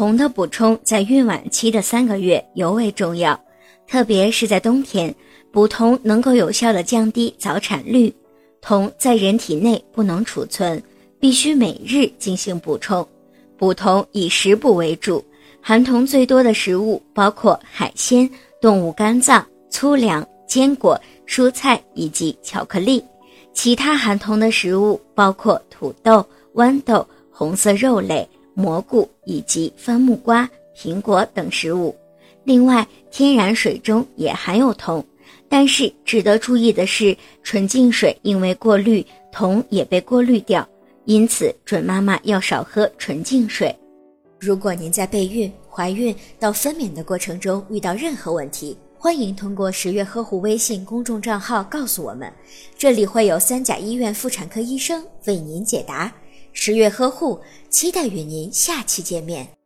铜的补充在孕晚期的三个月尤为重要，特别是在冬天，补铜能够有效的降低早产率。铜在人体内不能储存，必须每日进行补充。补铜以食补为主，含铜最多的食物包括海鲜、动物肝脏、粗粮、坚果、蔬菜以及巧克力。其他含铜的食物包括土豆、豌豆、红色肉类、蘑菇以及番木瓜、苹果等食物。另外，天然水中也含有铜。但是值得注意的是，纯净水因为过滤，铜也被过滤掉，因此准妈妈要少喝纯净水。如果您在备孕、怀孕到分娩的过程中遇到任何问题，欢迎通过十月呵护微信公众账号告诉我们，这里会有三甲医院妇产科医生为您解答。十月呵护，期待与您下期见面。